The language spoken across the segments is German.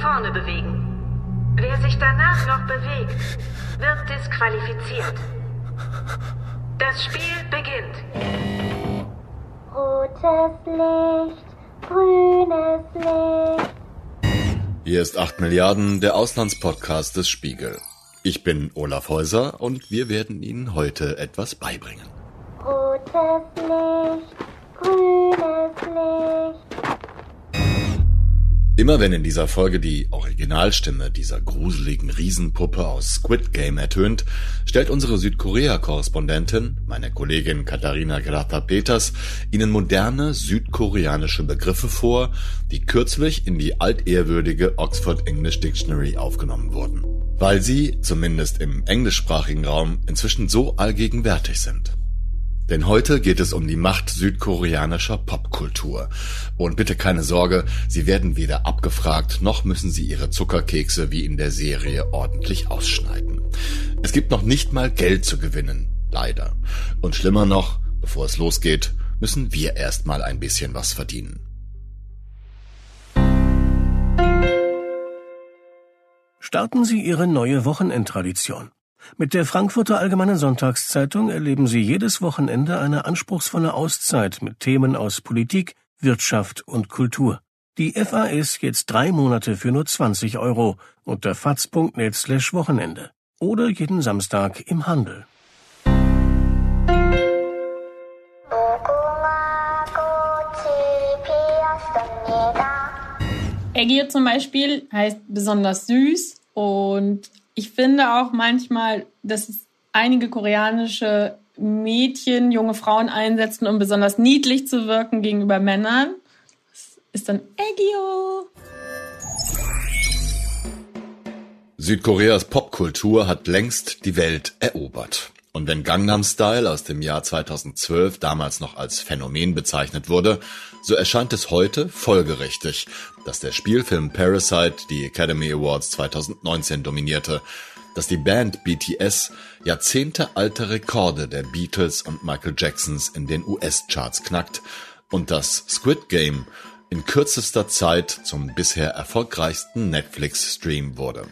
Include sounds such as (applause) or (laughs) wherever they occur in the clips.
vorne bewegen. Wer sich danach noch bewegt, wird disqualifiziert. Das Spiel beginnt. Rotes Licht, grünes Licht. Hier ist 8 Milliarden, der Auslandspodcast des Spiegel. Ich bin Olaf Häuser und wir werden Ihnen heute etwas beibringen. Rotes Licht, grünes Licht. Immer wenn in dieser Folge die Originalstimme dieser gruseligen Riesenpuppe aus Squid Game ertönt, stellt unsere Südkorea-Korrespondentin, meine Kollegin Katharina Grata-Peters, Ihnen moderne südkoreanische Begriffe vor, die kürzlich in die altehrwürdige Oxford English Dictionary aufgenommen wurden. Weil sie, zumindest im englischsprachigen Raum, inzwischen so allgegenwärtig sind. Denn heute geht es um die Macht südkoreanischer Popkultur. Und bitte keine Sorge, Sie werden weder abgefragt, noch müssen Sie Ihre Zuckerkekse wie in der Serie ordentlich ausschneiden. Es gibt noch nicht mal Geld zu gewinnen, leider. Und schlimmer noch, bevor es losgeht, müssen wir erstmal ein bisschen was verdienen. Starten Sie Ihre neue Wochenendtradition. Mit der Frankfurter Allgemeinen Sonntagszeitung erleben Sie jedes Wochenende eine anspruchsvolle Auszeit mit Themen aus Politik, Wirtschaft und Kultur. Die FAS jetzt drei Monate für nur 20 Euro unter faz.net slash Wochenende oder jeden Samstag im Handel. Egir zum Beispiel heißt besonders süß und ich finde auch manchmal, dass einige koreanische Mädchen, junge Frauen einsetzen, um besonders niedlich zu wirken gegenüber Männern. Das ist dann Ägio. Südkoreas Popkultur hat längst die Welt erobert. Und wenn Gangnam Style aus dem Jahr 2012 damals noch als Phänomen bezeichnet wurde, so erscheint es heute folgerichtig, dass der Spielfilm Parasite die Academy Awards 2019 dominierte, dass die Band BTS jahrzehntealte Rekorde der Beatles und Michael Jacksons in den US-Charts knackt und dass Squid Game in kürzester Zeit zum bisher erfolgreichsten Netflix-Stream wurde.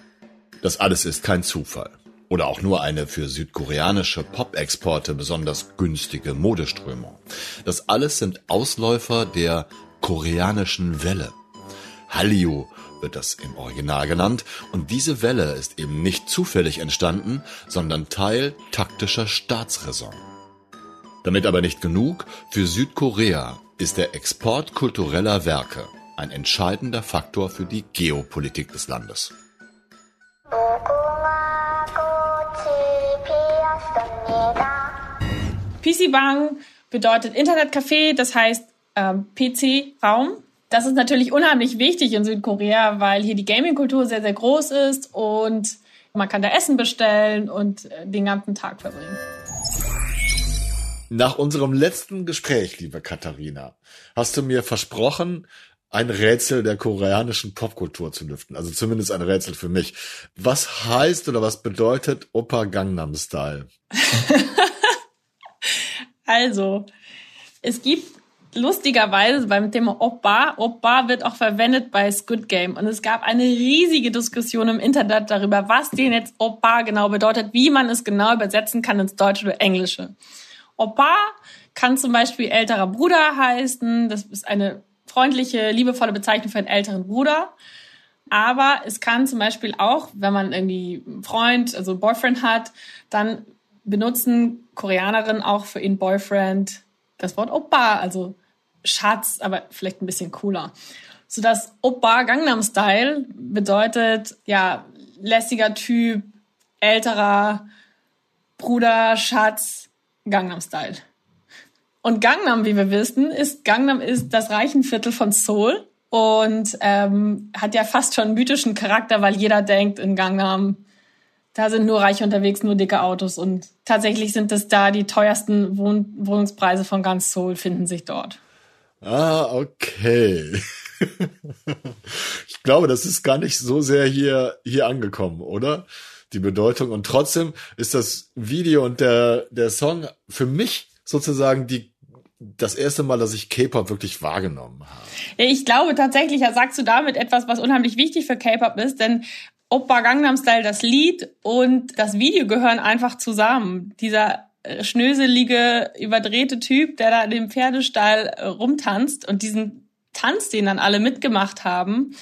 Das alles ist kein Zufall. Oder auch nur eine für südkoreanische Pop-Exporte besonders günstige Modeströmung. Das alles sind Ausläufer der koreanischen Welle. Hallyu wird das im Original genannt und diese Welle ist eben nicht zufällig entstanden, sondern Teil taktischer Staatsräson. Damit aber nicht genug, für Südkorea ist der Export kultureller Werke ein entscheidender Faktor für die Geopolitik des Landes. PC-Bang bedeutet Internetcafé, das heißt ähm, PC-Raum. Das ist natürlich unheimlich wichtig in Südkorea, weil hier die Gaming-Kultur sehr, sehr groß ist und man kann da Essen bestellen und äh, den ganzen Tag verbringen. Nach unserem letzten Gespräch, liebe Katharina, hast du mir versprochen, ein Rätsel der koreanischen Popkultur zu lüften. Also zumindest ein Rätsel für mich. Was heißt oder was bedeutet Opa Gangnam Style? (laughs) Also, es gibt lustigerweise beim Thema Oppa, Oppa wird auch verwendet bei Squid Game. Und es gab eine riesige Diskussion im Internet darüber, was denn jetzt Oppa genau bedeutet, wie man es genau übersetzen kann ins Deutsche oder Englische. Oppa kann zum Beispiel älterer Bruder heißen. Das ist eine freundliche, liebevolle Bezeichnung für einen älteren Bruder. Aber es kann zum Beispiel auch, wenn man irgendwie einen Freund, also einen Boyfriend hat, dann benutzen Koreanerinnen auch für ihren Boyfriend das Wort Oppa, also Schatz, aber vielleicht ein bisschen cooler. So dass Oppa Gangnam Style bedeutet, ja, lässiger Typ, älterer Bruder, Schatz, Gangnam Style. Und Gangnam, wie wir wissen, ist Gangnam ist das Reichenviertel von Seoul und ähm, hat ja fast schon mythischen Charakter, weil jeder denkt in Gangnam, da sind nur Reiche unterwegs, nur dicke Autos und tatsächlich sind es da die teuersten Wohn Wohnungspreise von ganz Seoul finden sich dort. Ah, okay. (laughs) ich glaube, das ist gar nicht so sehr hier, hier angekommen, oder? Die Bedeutung. Und trotzdem ist das Video und der, der Song für mich sozusagen die das erste Mal, dass ich K-Pop wirklich wahrgenommen habe. Ich glaube tatsächlich, ja, sagst du damit etwas, was unheimlich wichtig für K-Pop ist, denn Oppa Gangnam Style, das Lied und das Video gehören einfach zusammen. Dieser äh, schnöselige, überdrehte Typ, der da in dem Pferdestall äh, rumtanzt und diesen Tanz, den dann alle mitgemacht haben,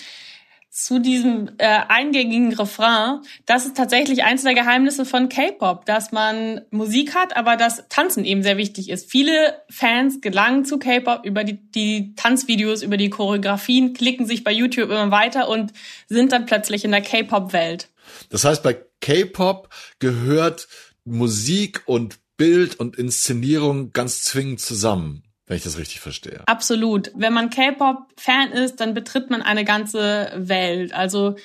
zu diesem äh, eingängigen Refrain, das ist tatsächlich eins der Geheimnisse von K-Pop, dass man Musik hat, aber das Tanzen eben sehr wichtig ist. Viele Fans gelangen zu K-Pop über die, die Tanzvideos, über die Choreografien, klicken sich bei YouTube immer weiter und sind dann plötzlich in der K-Pop-Welt. Das heißt, bei K-Pop gehört Musik und Bild und Inszenierung ganz zwingend zusammen wenn ich das richtig verstehe. Absolut. Wenn man K-Pop-Fan ist, dann betritt man eine ganze Welt. Also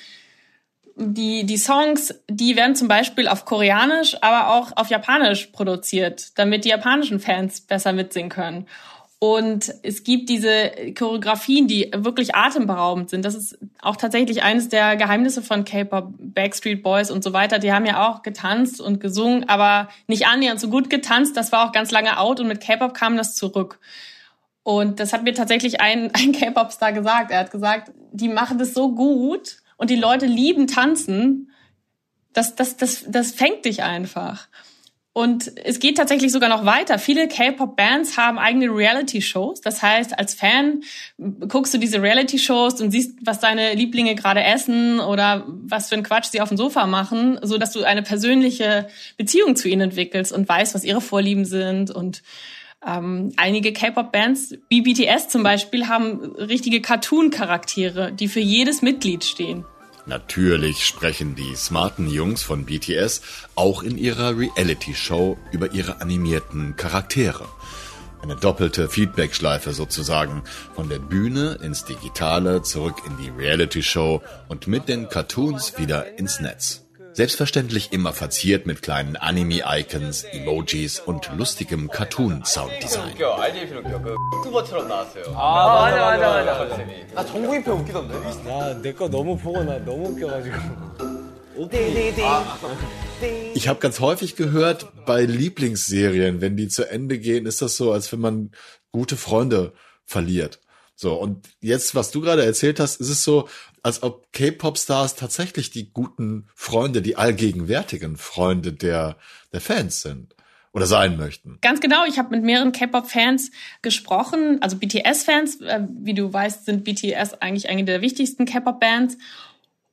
die, die Songs, die werden zum Beispiel auf Koreanisch, aber auch auf Japanisch produziert, damit die japanischen Fans besser mitsingen können. Und es gibt diese Choreografien, die wirklich atemberaubend sind. Das ist auch tatsächlich eines der Geheimnisse von K-Pop, Backstreet Boys und so weiter. Die haben ja auch getanzt und gesungen, aber nicht annähernd so gut getanzt. Das war auch ganz lange out und mit K-Pop kam das zurück. Und das hat mir tatsächlich ein, (laughs) ein K-Pop-Star gesagt. Er hat gesagt, die machen das so gut und die Leute lieben tanzen. Das, das, das, das fängt dich einfach. Und es geht tatsächlich sogar noch weiter. Viele K-Pop-Bands haben eigene Reality-Shows. Das heißt, als Fan guckst du diese Reality-Shows und siehst, was deine Lieblinge gerade essen oder was für ein Quatsch sie auf dem Sofa machen, so dass du eine persönliche Beziehung zu ihnen entwickelst und weißt, was ihre Vorlieben sind. Und ähm, einige K-Pop-Bands, wie BTS zum Beispiel, haben richtige Cartoon-Charaktere, die für jedes Mitglied stehen. Natürlich sprechen die smarten Jungs von BTS auch in ihrer Reality-Show über ihre animierten Charaktere. Eine doppelte Feedback-Schleife sozusagen. Von der Bühne ins Digitale, zurück in die Reality-Show und mit den Cartoons wieder ins Netz. Selbstverständlich immer verziert mit kleinen Anime-Icons, Emojis und lustigem Cartoon-Sounddesign. Ich habe ganz häufig gehört, bei Lieblingsserien, wenn die zu Ende gehen, ist das so, als wenn man gute Freunde verliert. So, und jetzt, was du gerade erzählt hast, ist es so, als ob K-Pop-Stars tatsächlich die guten Freunde, die allgegenwärtigen Freunde der, der Fans sind oder sein möchten. Ganz genau. Ich habe mit mehreren K-Pop-Fans gesprochen, also BTS-Fans. Äh, wie du weißt, sind BTS eigentlich eine der wichtigsten K-Pop-Bands.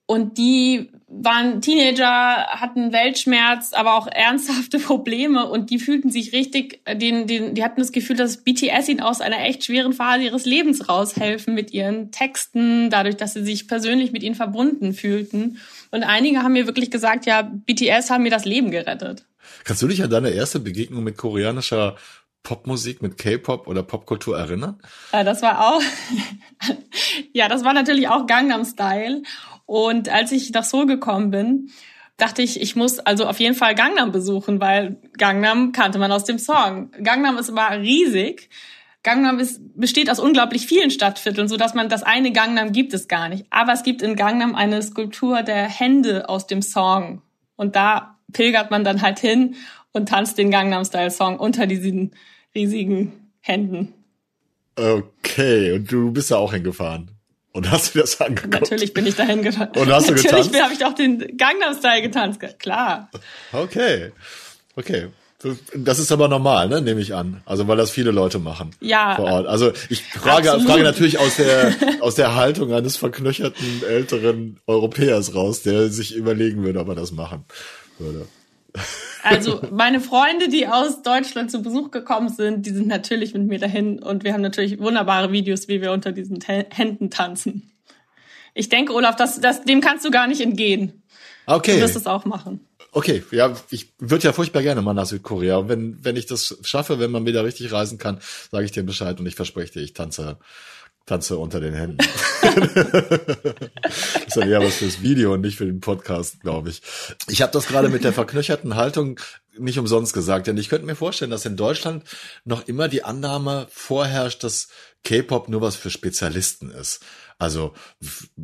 Und die waren Teenager, hatten Weltschmerz, aber auch ernsthafte (laughs) Probleme und die fühlten sich richtig, den, den, die hatten das Gefühl, dass BTS ihnen aus einer echt schweren Phase ihres Lebens raushelfen mit ihren Texten, dadurch, dass sie sich persönlich mit ihnen verbunden fühlten. Und einige haben mir wirklich gesagt, ja, BTS haben mir das Leben gerettet. Kannst du dich an deine erste Begegnung mit koreanischer Popmusik, mit K-Pop oder Popkultur erinnern? Äh, das war auch, (laughs) ja, das war natürlich auch Gangnam Style. Und als ich nach Seoul gekommen bin, dachte ich, ich muss also auf jeden Fall Gangnam besuchen, weil Gangnam kannte man aus dem Song. Gangnam ist immer riesig. Gangnam ist, besteht aus unglaublich vielen Stadtvierteln, so dass man das eine Gangnam gibt es gar nicht. Aber es gibt in Gangnam eine Skulptur der Hände aus dem Song. Und da pilgert man dann halt hin und tanzt den Gangnam Style Song unter diesen riesigen Händen. Okay, und du bist da auch hingefahren. Und hast du das angeguckt? Natürlich bin ich dahin getanzt. Und hast du (laughs) Natürlich getanzt? habe ich auch den Gangnam Style getanzt, klar. Okay. Okay. Das ist aber normal, ne, nehme ich an. Also weil das viele Leute machen Ja. vor Ort. Also ich frage, Absolut. frage natürlich aus der aus der Haltung eines verknöcherten älteren Europäers raus, der sich überlegen würde, ob er das machen würde. Also meine Freunde, die aus Deutschland zu Besuch gekommen sind, die sind natürlich mit mir dahin und wir haben natürlich wunderbare Videos, wie wir unter diesen Händen tanzen. Ich denke, Olaf, das, das, dem kannst du gar nicht entgehen. Du Okay. wirst es auch machen. Okay, ja, ich würde ja furchtbar gerne mal nach Südkorea. Und wenn, wenn ich das schaffe, wenn man wieder richtig reisen kann, sage ich dir Bescheid und ich verspreche dir, ich tanze, tanze unter den Händen. das (laughs) ist dann eher was fürs Video und nicht für den Podcast, glaube ich. Ich habe das gerade mit der verknöcherten Haltung nicht umsonst gesagt, denn ich könnte mir vorstellen, dass in Deutschland noch immer die Annahme vorherrscht, dass K-Pop nur was für Spezialisten ist. Also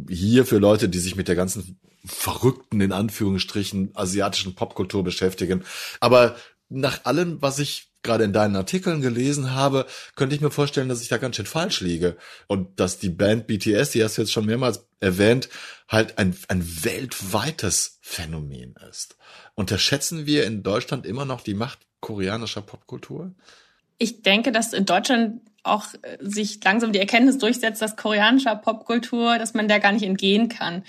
hier für Leute, die sich mit der ganzen verrückten, in Anführungsstrichen, asiatischen Popkultur beschäftigen. Aber nach allem, was ich gerade in deinen Artikeln gelesen habe, könnte ich mir vorstellen, dass ich da ganz schön falsch liege. Und dass die Band BTS, die hast du jetzt schon mehrmals erwähnt, halt ein, ein weltweites Phänomen ist. Unterschätzen wir in Deutschland immer noch die Macht koreanischer Popkultur? Ich denke, dass in Deutschland auch äh, sich langsam die Erkenntnis durchsetzt, dass koreanischer Popkultur, dass man da gar nicht entgehen kann.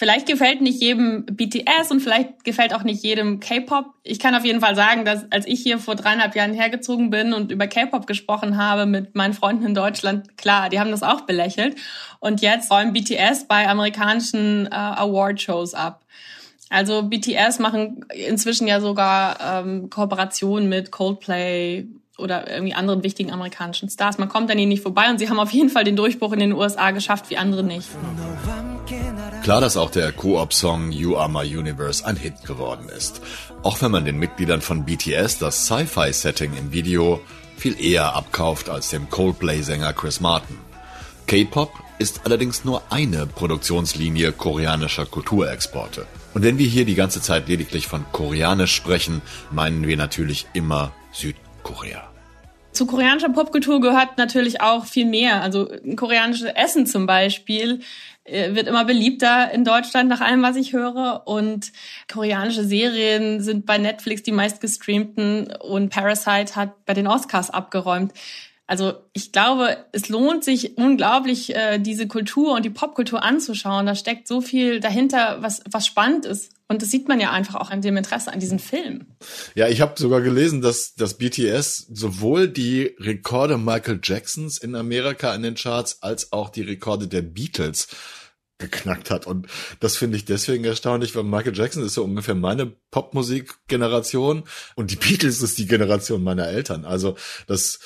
Vielleicht gefällt nicht jedem BTS und vielleicht gefällt auch nicht jedem K-Pop. Ich kann auf jeden Fall sagen, dass als ich hier vor dreieinhalb Jahren hergezogen bin und über K-Pop gesprochen habe mit meinen Freunden in Deutschland, klar, die haben das auch belächelt. Und jetzt räumen BTS bei amerikanischen äh, Award-Shows ab. Also BTS machen inzwischen ja sogar ähm, Kooperationen mit Coldplay oder irgendwie anderen wichtigen amerikanischen Stars. Man kommt an ihnen nicht vorbei und sie haben auf jeden Fall den Durchbruch in den USA geschafft, wie andere nicht. Klar, dass auch der Koop-Song You Are My Universe ein Hit geworden ist. Auch wenn man den Mitgliedern von BTS das Sci-Fi-Setting im Video viel eher abkauft als dem Coldplay-Sänger Chris Martin. K-Pop ist allerdings nur eine Produktionslinie koreanischer Kulturexporte. Und wenn wir hier die ganze Zeit lediglich von Koreanisch sprechen, meinen wir natürlich immer Südkorea. Zu koreanischer Popkultur gehört natürlich auch viel mehr. Also koreanisches Essen zum Beispiel äh, wird immer beliebter in Deutschland nach allem, was ich höre. Und koreanische Serien sind bei Netflix die meistgestreamten und Parasite hat bei den Oscars abgeräumt. Also ich glaube, es lohnt sich unglaublich, äh, diese Kultur und die Popkultur anzuschauen. Da steckt so viel dahinter, was, was spannend ist. Und das sieht man ja einfach auch an dem Interesse an diesen Film. Ja, ich habe sogar gelesen, dass das BTS sowohl die Rekorde Michael Jacksons in Amerika in den Charts als auch die Rekorde der Beatles geknackt hat. Und das finde ich deswegen erstaunlich, weil Michael Jackson ist so ungefähr meine Popmusik-Generation und die Beatles ist die Generation meiner Eltern. Also das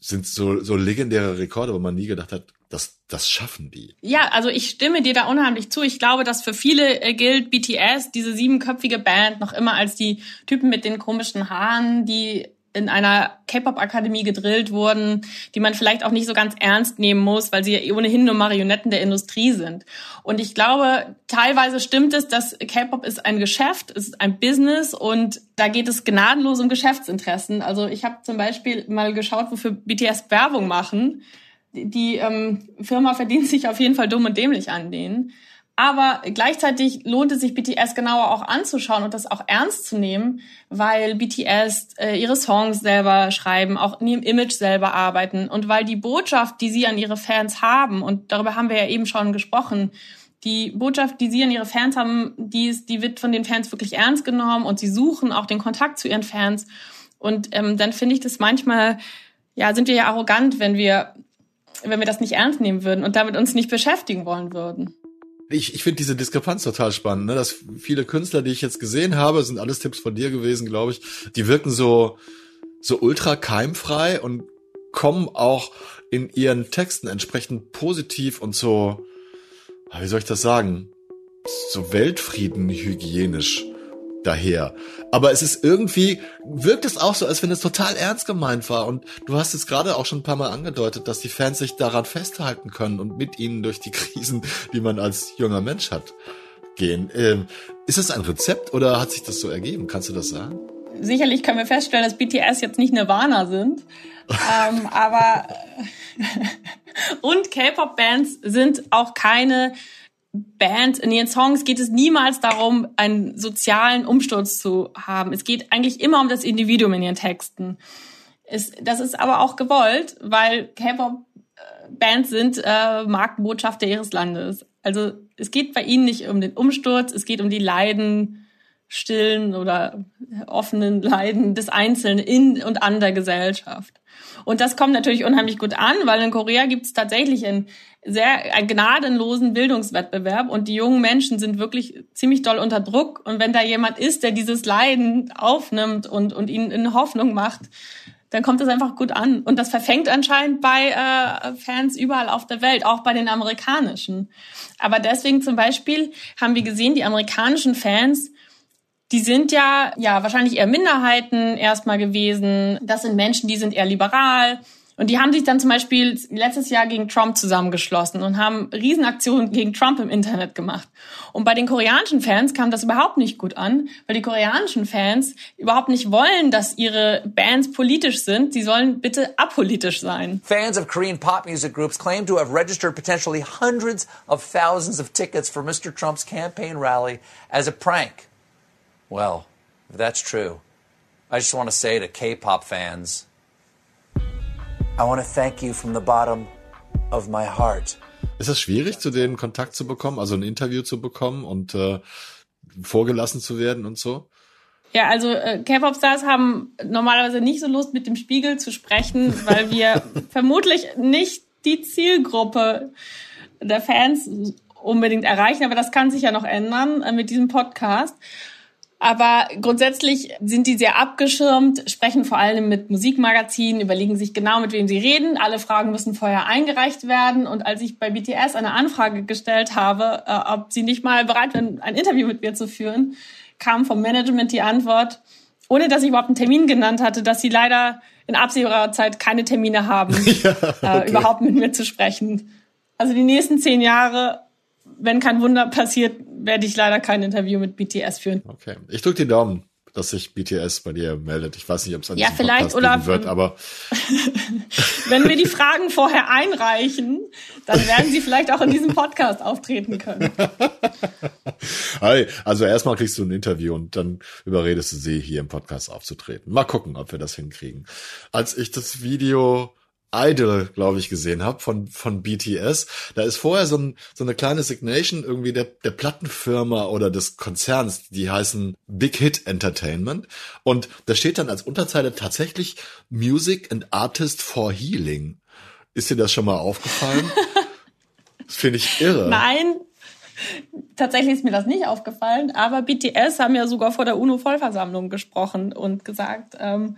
sind so, so legendäre Rekorde, wo man nie gedacht hat, das, das schaffen die. Ja, also ich stimme dir da unheimlich zu. Ich glaube, dass für viele äh, gilt BTS, diese siebenköpfige Band, noch immer als die Typen mit den komischen Haaren, die in einer K-Pop-Akademie gedrillt wurden, die man vielleicht auch nicht so ganz ernst nehmen muss, weil sie ja ohnehin nur Marionetten der Industrie sind. Und ich glaube, teilweise stimmt es, dass K-Pop ist ein Geschäft, ist ein Business und da geht es gnadenlos um Geschäftsinteressen. Also ich habe zum Beispiel mal geschaut, wofür BTS Werbung machen. Die, ähm, Firma verdient sich auf jeden Fall dumm und dämlich an denen. Aber gleichzeitig lohnt es sich, BTS genauer auch anzuschauen und das auch ernst zu nehmen, weil BTS äh, ihre Songs selber schreiben, auch in ihrem Image selber arbeiten und weil die Botschaft, die sie an ihre Fans haben, und darüber haben wir ja eben schon gesprochen, die Botschaft, die sie an ihre Fans haben, die, ist, die wird von den Fans wirklich ernst genommen und sie suchen auch den Kontakt zu ihren Fans. Und ähm, dann finde ich das manchmal, ja, sind wir ja arrogant, wenn wir, wenn wir das nicht ernst nehmen würden und damit uns nicht beschäftigen wollen würden. Ich, ich finde diese Diskrepanz total spannend, ne? dass viele Künstler, die ich jetzt gesehen habe, sind alles Tipps von dir gewesen, glaube ich, die wirken so, so ultra keimfrei und kommen auch in ihren Texten entsprechend positiv und so, wie soll ich das sagen, so Weltfrieden hygienisch daher. Aber es ist irgendwie, wirkt es auch so, als wenn es total ernst gemeint war. Und du hast es gerade auch schon ein paar Mal angedeutet, dass die Fans sich daran festhalten können und mit ihnen durch die (laughs) Krisen, die man als junger Mensch hat, gehen. Ähm, ist es ein Rezept oder hat sich das so ergeben? Kannst du das sagen? Sicherlich können wir feststellen, dass BTS jetzt nicht Nirvana sind. ähm, aber (laughs) (laughs) und K-Pop-Bands sind auch keine Bands, in ihren Songs geht es niemals darum, einen sozialen Umsturz zu haben. Es geht eigentlich immer um das Individuum in ihren Texten. Es, das ist aber auch gewollt, weil K-Pop-Bands sind äh, Markenbotschafter ihres Landes. Also es geht bei ihnen nicht um den Umsturz, es geht um die Leiden, stillen oder offenen Leiden des Einzelnen in und an der Gesellschaft. Und das kommt natürlich unheimlich gut an, weil in Korea gibt es tatsächlich einen sehr einen gnadenlosen Bildungswettbewerb und die jungen Menschen sind wirklich ziemlich doll unter Druck. Und wenn da jemand ist, der dieses Leiden aufnimmt und, und ihnen in Hoffnung macht, dann kommt das einfach gut an. Und das verfängt anscheinend bei äh, Fans überall auf der Welt, auch bei den amerikanischen. Aber deswegen zum Beispiel haben wir gesehen, die amerikanischen Fans die sind ja, ja, wahrscheinlich eher Minderheiten erstmal gewesen. Das sind Menschen, die sind eher liberal. Und die haben sich dann zum Beispiel letztes Jahr gegen Trump zusammengeschlossen und haben Riesenaktionen gegen Trump im Internet gemacht. Und bei den koreanischen Fans kam das überhaupt nicht gut an, weil die koreanischen Fans überhaupt nicht wollen, dass ihre Bands politisch sind. Sie sollen bitte apolitisch sein. Fans of Korean pop music groups claim to have registered potentially hundreds of thousands of tickets for Mr. Trump's campaign rally as a prank. Well, if that's true, I just want to say to K-pop fans, I want to thank you from the bottom of my heart. Ist es schwierig, zu denen Kontakt zu bekommen, also ein Interview zu bekommen und äh, vorgelassen zu werden und so? Ja, also äh, K-Pop-Stars haben normalerweise nicht so Lust, mit dem Spiegel zu sprechen, (laughs) weil wir vermutlich nicht die Zielgruppe der Fans unbedingt erreichen. Aber das kann sich ja noch ändern äh, mit diesem Podcast. Aber grundsätzlich sind die sehr abgeschirmt, sprechen vor allem mit Musikmagazinen, überlegen sich genau, mit wem sie reden. Alle Fragen müssen vorher eingereicht werden. Und als ich bei BTS eine Anfrage gestellt habe, äh, ob sie nicht mal bereit wären, ein Interview mit mir zu führen, kam vom Management die Antwort, ohne dass ich überhaupt einen Termin genannt hatte, dass sie leider in absehbarer Zeit keine Termine haben, (laughs) ja, okay. äh, überhaupt mit mir zu sprechen. Also die nächsten zehn Jahre wenn kein Wunder passiert, werde ich leider kein Interview mit BTS führen. Okay. Ich drücke die Daumen, dass sich BTS bei dir meldet. Ich weiß nicht, ob es an ja, vielleicht oder wird, aber (laughs) wenn wir die Fragen vorher einreichen, dann werden sie vielleicht auch in diesem Podcast auftreten können. (laughs) Also erstmal kriegst du ein Interview und dann überredest du sie hier im Podcast aufzutreten. Mal gucken, ob wir das hinkriegen. Als ich das Video Idol, glaube ich, gesehen habe von von BTS. Da ist vorher so, ein, so eine kleine Signation irgendwie der, der Plattenfirma oder des Konzerns, die heißen Big Hit Entertainment. Und da steht dann als Unterzeile tatsächlich Music and Artist for Healing. Ist dir das schon mal aufgefallen? (laughs) das finde ich irre. Nein, Tatsächlich ist mir das nicht aufgefallen, aber BTS haben ja sogar vor der UNO-Vollversammlung gesprochen und gesagt, ähm,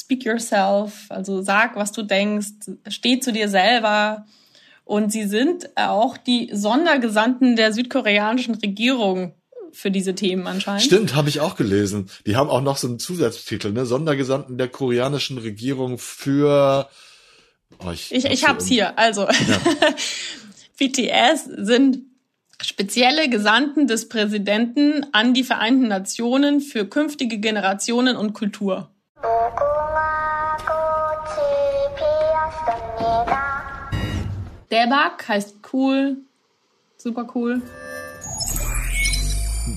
speak yourself, also sag, was du denkst, steh zu dir selber. Und sie sind auch die Sondergesandten der südkoreanischen Regierung für diese Themen anscheinend. Stimmt, habe ich auch gelesen. Die haben auch noch so einen Zusatztitel, ne? Sondergesandten der koreanischen Regierung für. Oh, ich ich, ich hab's hier. Also ja. (laughs) BTS sind spezielle Gesandten des Präsidenten an die Vereinten Nationen für künftige Generationen und Kultur. Debug heißt cool, super cool.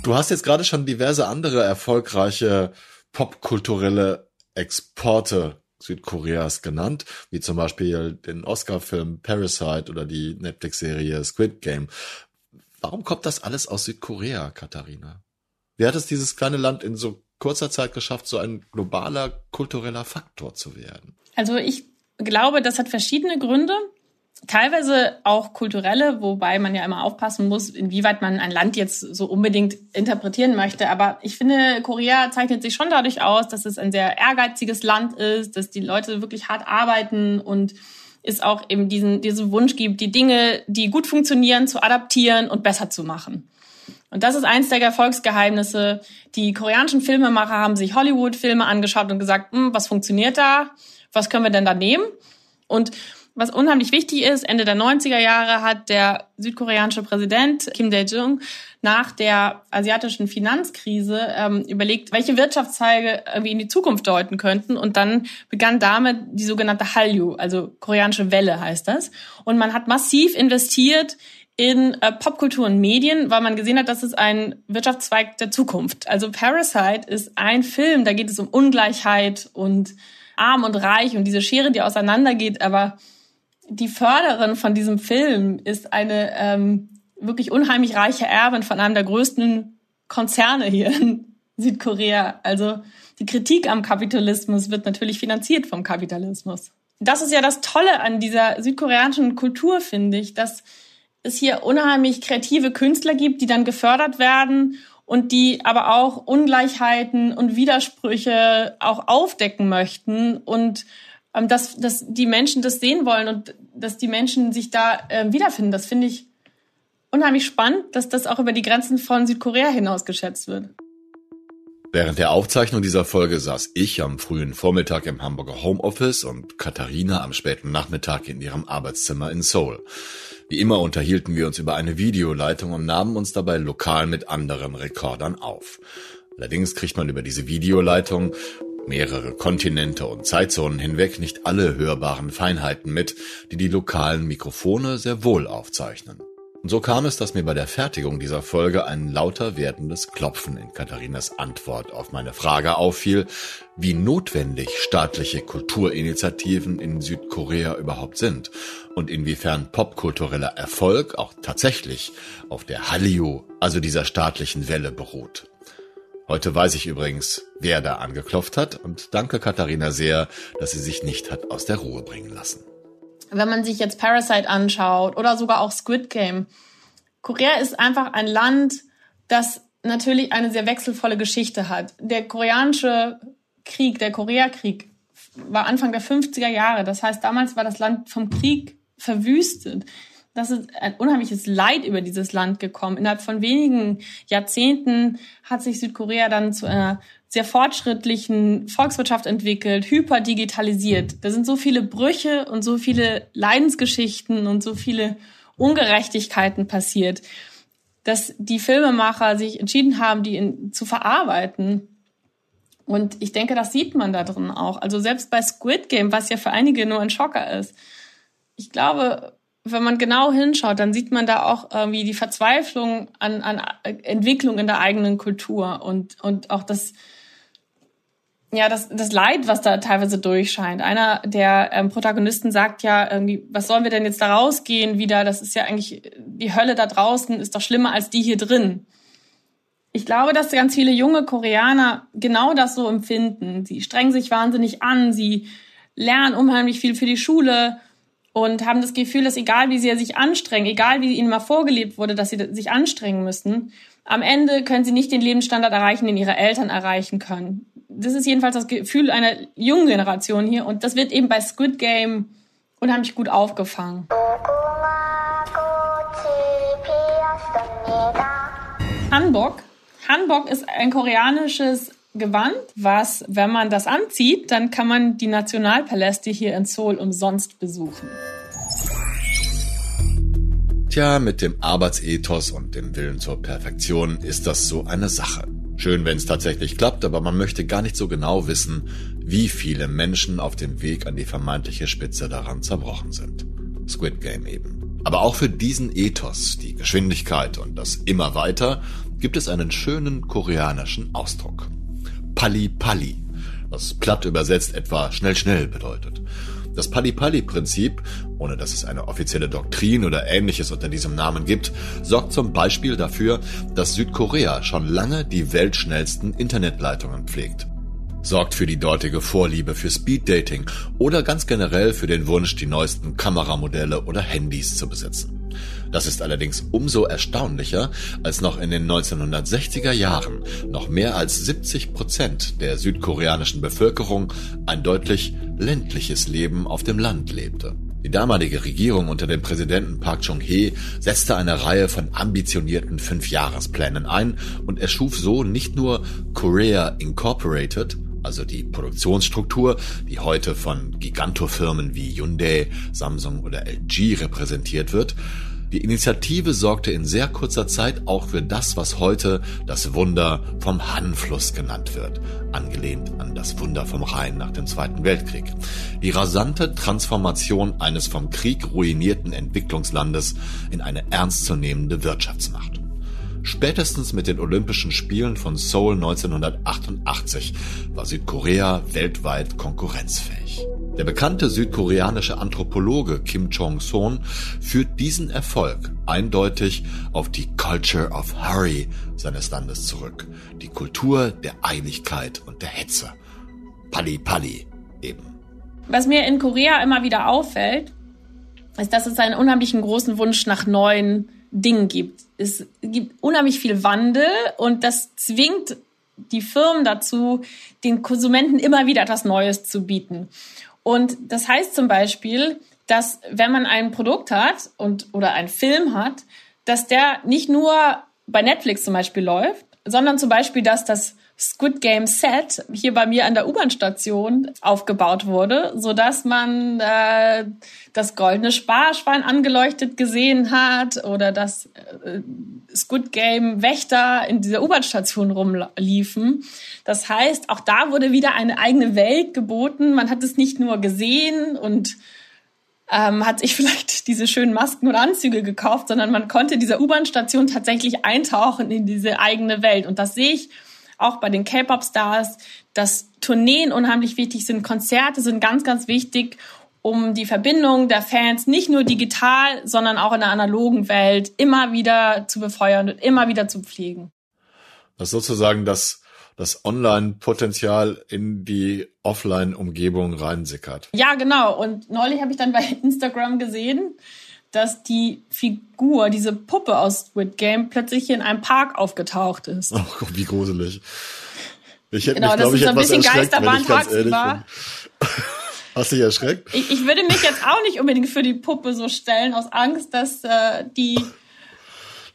Du hast jetzt gerade schon diverse andere erfolgreiche popkulturelle Exporte Südkoreas genannt, wie zum Beispiel den Oscar-Film Parasite oder die Netflix-Serie Squid Game. Warum kommt das alles aus Südkorea, Katharina? Wie hat es dieses kleine Land in so kurzer Zeit geschafft, so ein globaler kultureller Faktor zu werden? Also ich glaube, das hat verschiedene Gründe. Teilweise auch kulturelle, wobei man ja immer aufpassen muss, inwieweit man ein Land jetzt so unbedingt interpretieren möchte. Aber ich finde, Korea zeichnet sich schon dadurch aus, dass es ein sehr ehrgeiziges Land ist, dass die Leute wirklich hart arbeiten und es auch eben diesen, diesen Wunsch gibt, die Dinge, die gut funktionieren, zu adaptieren und besser zu machen. Und das ist eins der Erfolgsgeheimnisse. Die koreanischen Filmemacher haben sich Hollywood-Filme angeschaut und gesagt, hm, was funktioniert da? Was können wir denn da nehmen? Und was unheimlich wichtig ist, Ende der 90er Jahre hat der südkoreanische Präsident Kim Dae-jung nach der asiatischen Finanzkrise ähm, überlegt, welche Wirtschaftszweige irgendwie in die Zukunft deuten könnten. Und dann begann damit die sogenannte Hallyu, also koreanische Welle heißt das. Und man hat massiv investiert in äh, Popkultur und Medien, weil man gesehen hat, das ist ein Wirtschaftszweig der Zukunft. Also Parasite ist ein Film, da geht es um Ungleichheit und arm und reich und diese Schere, die auseinandergeht. Aber die Förderin von diesem Film ist eine ähm, wirklich unheimlich reiche Erbin von einem der größten Konzerne hier in (laughs) Südkorea. Also die Kritik am Kapitalismus wird natürlich finanziert vom Kapitalismus. Das ist ja das Tolle an dieser südkoreanischen Kultur, finde ich, dass es hier unheimlich kreative Künstler gibt, die dann gefördert werden und die aber auch Ungleichheiten und Widersprüche auch aufdecken möchten und dass, dass die Menschen das sehen wollen und dass die Menschen sich da äh, wiederfinden. Das finde ich unheimlich spannend, dass das auch über die Grenzen von Südkorea hinaus geschätzt wird. Während der Aufzeichnung dieser Folge saß ich am frühen Vormittag im Hamburger Homeoffice und Katharina am späten Nachmittag in ihrem Arbeitszimmer in Seoul. Wie immer unterhielten wir uns über eine Videoleitung und nahmen uns dabei lokal mit anderen Rekordern auf. Allerdings kriegt man über diese Videoleitung mehrere Kontinente und Zeitzonen hinweg nicht alle hörbaren Feinheiten mit, die die lokalen Mikrofone sehr wohl aufzeichnen. Und so kam es, dass mir bei der Fertigung dieser Folge ein lauter werdendes Klopfen in Katharinas Antwort auf meine Frage auffiel, wie notwendig staatliche Kulturinitiativen in Südkorea überhaupt sind und inwiefern popkultureller Erfolg auch tatsächlich auf der Hallyu, also dieser staatlichen Welle, beruht. Heute weiß ich übrigens, wer da angeklopft hat und danke Katharina sehr, dass sie sich nicht hat aus der Ruhe bringen lassen wenn man sich jetzt Parasite anschaut oder sogar auch Squid Game, Korea ist einfach ein Land, das natürlich eine sehr wechselvolle Geschichte hat. Der koreanische Krieg, der Koreakrieg, war Anfang der 50er Jahre. Das heißt, damals war das Land vom Krieg verwüstet. Das ist ein unheimliches Leid über dieses Land gekommen. Innerhalb von wenigen Jahrzehnten hat sich Südkorea dann zu einer sehr fortschrittlichen Volkswirtschaft entwickelt, hyperdigitalisiert. Da sind so viele Brüche und so viele Leidensgeschichten und so viele Ungerechtigkeiten passiert, dass die Filmemacher sich entschieden haben, die in, zu verarbeiten. Und ich denke, das sieht man da drin auch. Also selbst bei Squid Game, was ja für einige nur ein Schocker ist. Ich glaube, wenn man genau hinschaut, dann sieht man da auch irgendwie die Verzweiflung an, an Entwicklung in der eigenen Kultur und, und auch das, ja, das, das Leid, was da teilweise durchscheint. Einer der ähm, Protagonisten sagt ja irgendwie, was sollen wir denn jetzt da rausgehen wieder? Das ist ja eigentlich, die Hölle da draußen ist doch schlimmer als die hier drin. Ich glaube, dass ganz viele junge Koreaner genau das so empfinden. Sie strengen sich wahnsinnig an, sie lernen unheimlich viel für die Schule und haben das Gefühl, dass egal wie sie sich anstrengen, egal wie ihnen mal vorgelebt wurde, dass sie sich anstrengen müssen, am Ende können sie nicht den Lebensstandard erreichen, den ihre Eltern erreichen können das ist jedenfalls das Gefühl einer jungen Generation hier und das wird eben bei Squid Game unheimlich gut aufgefangen. Hanbok. Hanbok ist ein koreanisches Gewand, was, wenn man das anzieht, dann kann man die Nationalpaläste hier in Seoul umsonst besuchen. Tja, mit dem Arbeitsethos und dem Willen zur Perfektion ist das so eine Sache. Schön, wenn es tatsächlich klappt, aber man möchte gar nicht so genau wissen, wie viele Menschen auf dem Weg an die vermeintliche Spitze daran zerbrochen sind. Squid Game eben. Aber auch für diesen Ethos, die Geschwindigkeit und das immer weiter, gibt es einen schönen koreanischen Ausdruck. Pali Pali, was platt übersetzt etwa schnell schnell bedeutet. Das Pali-Pali-Prinzip, ohne dass es eine offizielle Doktrin oder ähnliches unter diesem Namen gibt, sorgt zum Beispiel dafür, dass Südkorea schon lange die weltschnellsten Internetleitungen pflegt sorgt für die dortige Vorliebe für Speeddating oder ganz generell für den Wunsch, die neuesten Kameramodelle oder Handys zu besitzen. Das ist allerdings umso erstaunlicher, als noch in den 1960er Jahren noch mehr als 70 Prozent der südkoreanischen Bevölkerung ein deutlich ländliches Leben auf dem Land lebte. Die damalige Regierung unter dem Präsidenten Park Chung-hee setzte eine Reihe von ambitionierten Fünfjahresplänen ein und erschuf so nicht nur Korea Incorporated, also die Produktionsstruktur, die heute von Gigantofirmen wie Hyundai, Samsung oder LG repräsentiert wird, die Initiative sorgte in sehr kurzer Zeit auch für das, was heute das Wunder vom Han-Fluss genannt wird, angelehnt an das Wunder vom Rhein nach dem Zweiten Weltkrieg. Die rasante Transformation eines vom Krieg ruinierten Entwicklungslandes in eine ernstzunehmende Wirtschaftsmacht. Spätestens mit den Olympischen Spielen von Seoul 1988 war Südkorea weltweit konkurrenzfähig. Der bekannte südkoreanische Anthropologe Kim Chong-son führt diesen Erfolg eindeutig auf die Culture of Hurry seines Landes zurück. Die Kultur der Eiligkeit und der Hetze. Pali Pali eben. Was mir in Korea immer wieder auffällt, ist, dass es einen unheimlichen großen Wunsch nach neuen Dingen gibt. Es gibt unheimlich viel Wandel und das zwingt die Firmen dazu, den Konsumenten immer wieder etwas Neues zu bieten. Und das heißt zum Beispiel, dass wenn man ein Produkt hat und oder einen Film hat, dass der nicht nur bei Netflix zum Beispiel läuft, sondern zum Beispiel, dass das Squid Game Set hier bei mir an der U-Bahn-Station aufgebaut wurde, so dass man äh, das goldene Sparschwein angeleuchtet gesehen hat oder dass äh, Squid Game Wächter in dieser U-Bahn-Station rumliefen. Das heißt, auch da wurde wieder eine eigene Welt geboten. Man hat es nicht nur gesehen und ähm, hat sich (laughs) vielleicht diese schönen Masken und Anzüge gekauft, sondern man konnte dieser U-Bahn-Station tatsächlich eintauchen in diese eigene Welt. Und das sehe ich auch bei den K-Pop-Stars, dass Tourneen unheimlich wichtig sind, Konzerte sind ganz, ganz wichtig, um die Verbindung der Fans nicht nur digital, sondern auch in der analogen Welt immer wieder zu befeuern und immer wieder zu pflegen. Das ist sozusagen das, das Online-Potenzial in die Offline-Umgebung reinsickert. Ja, genau. Und neulich habe ich dann bei Instagram gesehen, dass die Figur, diese Puppe aus Squid Game, plötzlich hier in einem Park aufgetaucht ist. Oh Gott, wie gruselig. Ich hätte genau, mich, glaube ich, so ein bisschen war. bin. (laughs) Hast du dich erschreckt? Ich, ich würde mich jetzt auch nicht unbedingt für die Puppe so stellen, aus Angst, dass äh, die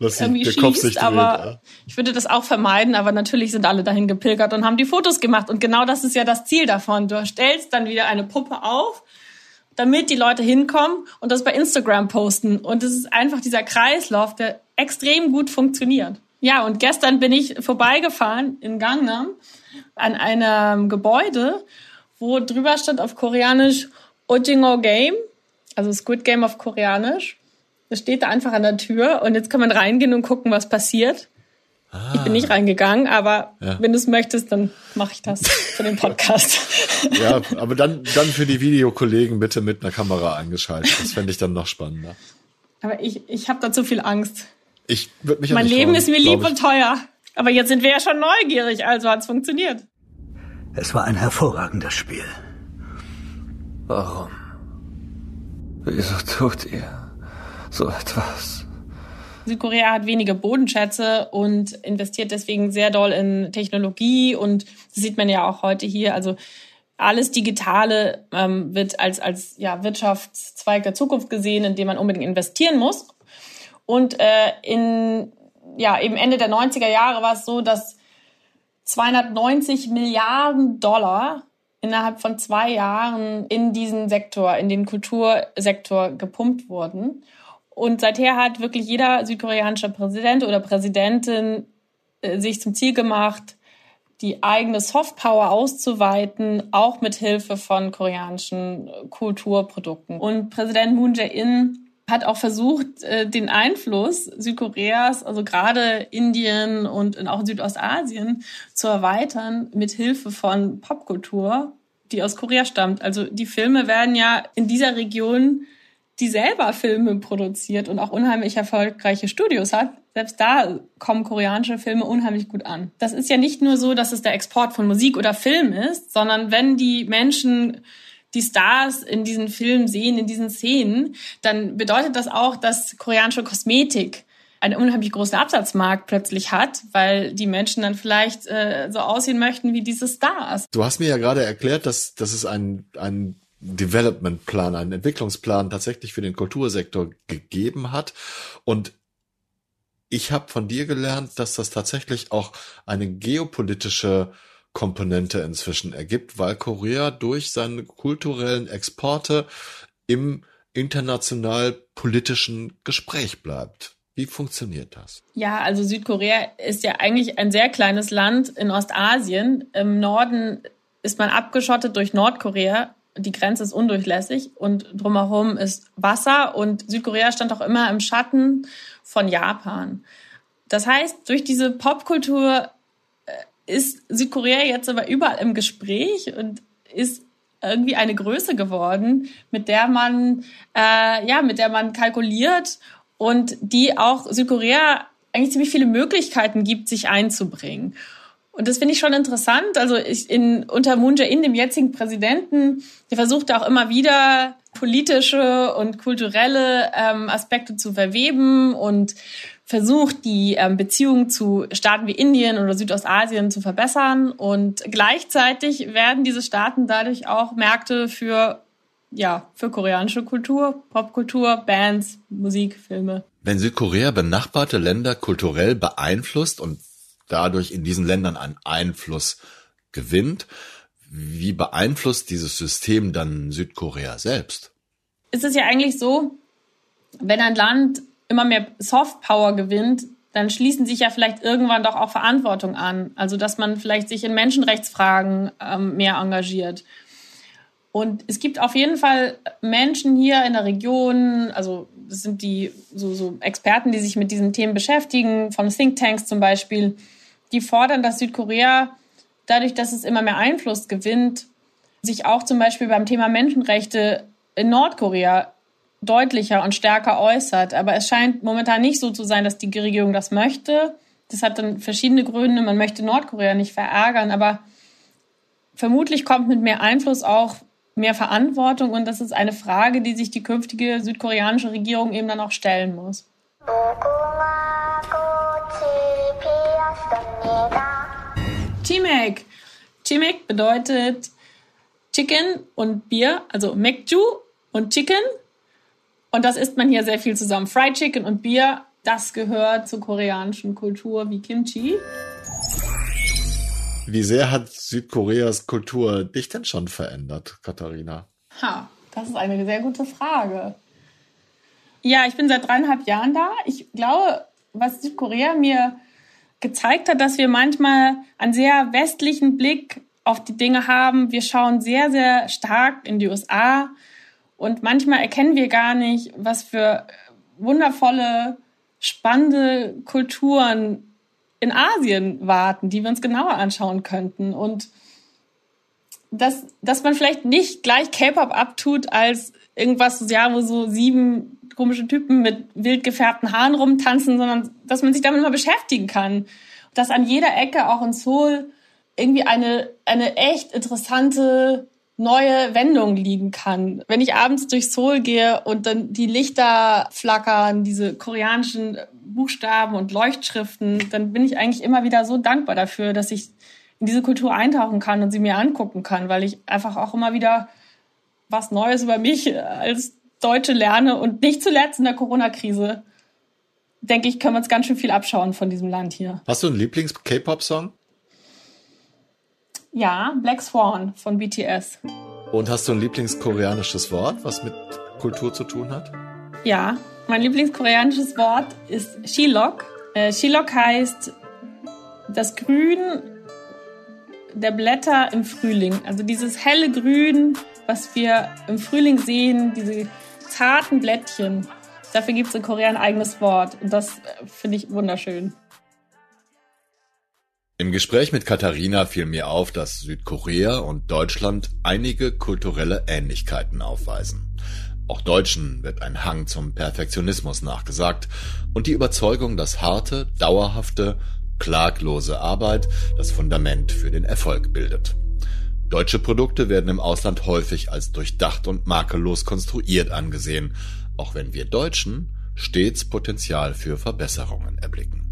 Dass irgendwie der Kopf sich schießt, dreht. aber ja. ich würde das auch vermeiden, aber natürlich sind alle dahin gepilgert und haben die Fotos gemacht und genau das ist ja das Ziel davon. Du stellst dann wieder eine Puppe auf, damit die Leute hinkommen und das bei Instagram posten und es ist einfach dieser Kreislauf, der extrem gut funktioniert. Ja, und gestern bin ich vorbeigefahren in Gangnam an einem Gebäude, wo drüber stand auf Koreanisch Ojingo Game, also Squid Game auf Koreanisch. Das steht da einfach an der Tür und jetzt kann man reingehen und gucken, was passiert. Ich bin nicht reingegangen, aber Ja. wenn du es möchtest, dann mache ich das für den (laughs) Podcast. ja, aber dann, dann für die Videokollegen bitte mit einer Kamera eingeschaltet. Das fände ich dann noch spannender. aber ich, ich habe da zu viel Angst. Ich würde mich mein Leben trauen, ist mir lieb und teuer. Aber jetzt sind wir ja schon neugierig, also hat's funktioniert. Es war ein hervorragendes Spiel. Warum? Wieso tut ihr so etwas? Südkorea hat wenige Bodenschätze und investiert deswegen sehr doll in Technologie und das sieht man ja auch heute hier. Also alles Digitale ähm, wird als, als ja, Wirtschaftszweig der Zukunft gesehen, in dem man unbedingt investieren muss. Und äh, in ja, eben Ende der 90er Jahre war es so, dass 290 Milliarden Dollar innerhalb von zwei Jahren in diesen Sektor, in den Kultursektor gepumpt wurden. Und seither hat wirklich jeder südkoreanische Präsident oder Präsidentin äh, sich zum Ziel gemacht, die eigene Softpower auszuweiten, auch mit Hilfe von koreanischen äh, Kulturprodukten. Und Präsident Moon Jae-in hat auch versucht, äh, den Einfluss Südkoreas, also gerade Indien und auch Südostasien, zu erweitern mit Hilfe von Popkultur, die aus Korea stammt. Also die Filme werden ja in dieser Region, die selber Filme produziert und auch unheimlich erfolgreiche Studios hat, selbst da kommen koreanische Filme unheimlich gut an. Das ist ja nicht nur so, dass es der Export von Musik oder Film ist, sondern wenn die Menschen die Stars in diesen Filmen sehen, in diesen Szenen, dann bedeutet das auch, dass koreanische Kosmetik einen unheimlich großen Absatzmarkt plötzlich hat, weil die Menschen dann vielleicht äh, so aussehen möchten wie diese Stars. Du hast mir ja gerade erklärt, dass, dass es einen, einen Development-Plan, einen Entwicklungsplan tatsächlich für den Kultursektor gegeben hat. Und ich habe von dir gelernt, dass das tatsächlich auch eine geopolitische Komponente inzwischen ergibt, weil Korea durch seine kulturellen Exporte im international politischen Gespräch bleibt. Wie funktioniert das? Ja, also Südkorea ist ja eigentlich ein sehr kleines Land in Ostasien. Im Norden ist man abgeschottet durch Nordkorea. Die Grenze ist undurchlässig und drumherum ist Wasser und Südkorea stand auch immer im Schatten von Japan. Das heißt, durch diese Popkultur äh, ist Südkorea jetzt aber überall im Gespräch und ist irgendwie eine Größe geworden, mit der man äh, ja, mit der man kalkuliert und die auch Südkorea eigentlich ziemlich viele Möglichkeiten gibt, sich einzubringen. Und das finde ich schon interessant. Also ich in, unter Moon Jae-in, dem jetzigen Präsidenten, der versucht auch immer wieder politische und kulturelle ähm, Aspekte zu verweben und versucht, die ähm, Beziehungen zu Staaten wie Indien oder Südostasien zu verbessern. Und gleichzeitig werden diese Staaten dadurch auch Märkte für ja, für koreanische Kultur, Popkultur, Bands, Musik, Filme. Wenn Südkorea benachbarte Länder kulturell beeinflusst und dadurch in diesen Ländern einen Einfluss gewinnt. Wie beeinflusst dieses System dann Südkorea selbst? Es ist ja eigentlich so, wenn ein Land immer mehr Softpower gewinnt, dann schließen sich ja vielleicht irgendwann doch auch Verantwortung an. Also dass man vielleicht sich in Menschenrechtsfragen ähm, mehr engagiert. Und es gibt auf jeden Fall Menschen hier in der Region, also das sind die so, so Experten, die sich mit diesen Themen beschäftigen, von Thinktanks zum Beispiel, die fordern, dass Südkorea dadurch, dass es immer mehr Einfluss gewinnt, sich auch zum Beispiel beim Thema Menschenrechte in Nordkorea deutlicher und stärker äußert. Aber es scheint momentan nicht so zu sein, dass die Regierung das möchte. Das hat dann verschiedene Gründe. Man möchte Nordkorea nicht verärgern, aber vermutlich kommt mit mehr Einfluss auch mehr Verantwortung und das ist eine Frage, die sich die künftige südkoreanische Regierung eben dann auch stellen muss. Chimek. Chimek bedeutet Chicken und Bier, also Mekju und Chicken. Und das isst man hier sehr viel zusammen. Fried Chicken und Bier, das gehört zur koreanischen Kultur wie Kimchi. Wie sehr hat Südkoreas Kultur dich denn schon verändert, Katharina? Ha, das ist eine sehr gute Frage. Ja, ich bin seit dreieinhalb Jahren da. Ich glaube, was Südkorea mir gezeigt hat, dass wir manchmal einen sehr westlichen Blick auf die Dinge haben. Wir schauen sehr, sehr stark in die USA und manchmal erkennen wir gar nicht, was für wundervolle, spannende Kulturen in Asien warten, die wir uns genauer anschauen könnten. Und dass, dass man vielleicht nicht gleich K-Pop abtut als irgendwas, ja, wo so sieben komische Typen mit wild gefärbten Haaren rumtanzen, sondern dass man sich damit mal beschäftigen kann. Dass an jeder Ecke, auch in Seoul, irgendwie eine, eine echt interessante neue Wendung liegen kann. Wenn ich abends durch Seoul gehe und dann die Lichter flackern, diese koreanischen Buchstaben und Leuchtschriften, dann bin ich eigentlich immer wieder so dankbar dafür, dass ich in diese Kultur eintauchen kann und sie mir angucken kann, weil ich einfach auch immer wieder was Neues über mich als Deutsche lerne und nicht zuletzt in der Corona-Krise denke ich, können wir uns ganz schön viel abschauen von diesem Land hier. Hast du einen Lieblings-K-Pop-Song? Ja, Black Swan von BTS. Und hast du ein Lieblingskoreanisches Wort, was mit Kultur zu tun hat? Ja, mein Lieblingskoreanisches Wort ist Shilok. Äh, Shilok heißt das Grün der Blätter im Frühling. Also dieses helle Grün, was wir im Frühling sehen, diese zarten Blättchen. Dafür gibt es in Korea ein eigenes Wort. Und das äh, finde ich wunderschön. Im Gespräch mit Katharina fiel mir auf, dass Südkorea und Deutschland einige kulturelle Ähnlichkeiten aufweisen. Auch Deutschen wird ein Hang zum Perfektionismus nachgesagt und die Überzeugung, dass harte, dauerhafte, klaglose Arbeit das Fundament für den Erfolg bildet. Deutsche Produkte werden im Ausland häufig als durchdacht und makellos konstruiert angesehen, auch wenn wir Deutschen stets Potenzial für Verbesserungen erblicken.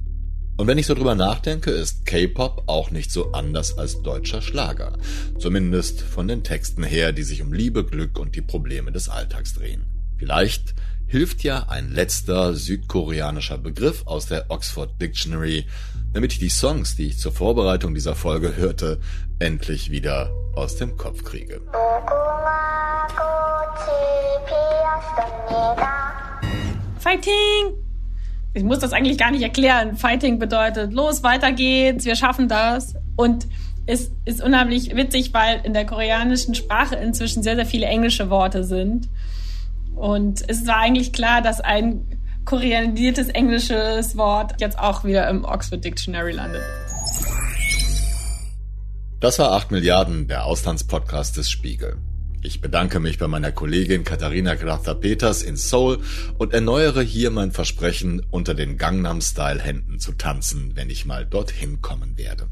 Und wenn ich so drüber nachdenke, ist K-Pop auch nicht so anders als deutscher Schlager. Zumindest von den Texten her, die sich um Liebe, Glück und die Probleme des Alltags drehen. Vielleicht hilft ja ein letzter südkoreanischer Begriff aus der Oxford Dictionary, damit ich die Songs, die ich zur Vorbereitung dieser Folge hörte, endlich wieder aus dem Kopf kriege. Fighting! Ich muss das eigentlich gar nicht erklären. Fighting bedeutet, los, weiter geht's, wir schaffen das. Und es ist unheimlich witzig, weil in der koreanischen Sprache inzwischen sehr, sehr viele englische Worte sind. Und es war eigentlich klar, dass ein koreanisiertes englisches Wort jetzt auch wieder im Oxford Dictionary landet. Das war 8 Milliarden, der Auslandspodcast des Spiegel. Ich bedanke mich bei meiner Kollegin Katharina Grafter-Peters in Seoul und erneuere hier mein Versprechen, unter den Gangnam-Style-Händen zu tanzen, wenn ich mal dorthin kommen werde.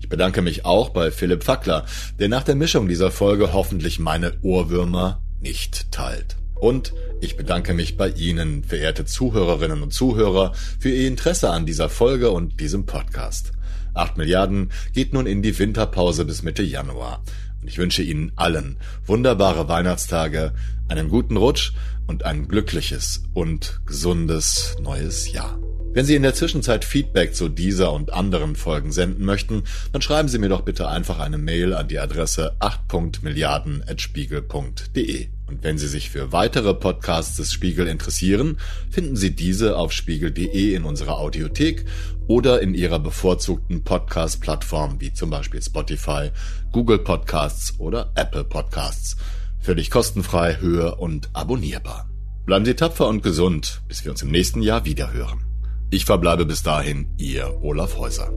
Ich bedanke mich auch bei Philipp Fackler, der nach der Mischung dieser Folge hoffentlich meine Ohrwürmer nicht teilt. Und ich bedanke mich bei Ihnen, verehrte Zuhörerinnen und Zuhörer, für Ihr Interesse an dieser Folge und diesem Podcast. 8 Milliarden geht nun in die Winterpause bis Mitte Januar. Und ich wünsche Ihnen allen wunderbare Weihnachtstage, einen guten Rutsch und ein glückliches und gesundes neues Jahr. Wenn Sie in der Zwischenzeit Feedback zu dieser und anderen Folgen senden möchten, dann schreiben Sie mir doch bitte einfach eine Mail an die Adresse 8.milliarden.spiegel.de. Und wenn Sie sich für weitere Podcasts des Spiegel interessieren, finden Sie diese auf spiegel.de in unserer Audiothek oder in Ihrer bevorzugten Podcast-Plattform wie zum Beispiel Spotify, Google Podcasts oder Apple Podcasts. Völlig kostenfrei, hör- und abonnierbar. Bleiben Sie tapfer und gesund, bis wir uns im nächsten Jahr wiederhören. Ich verbleibe bis dahin, Ihr Olaf Häuser.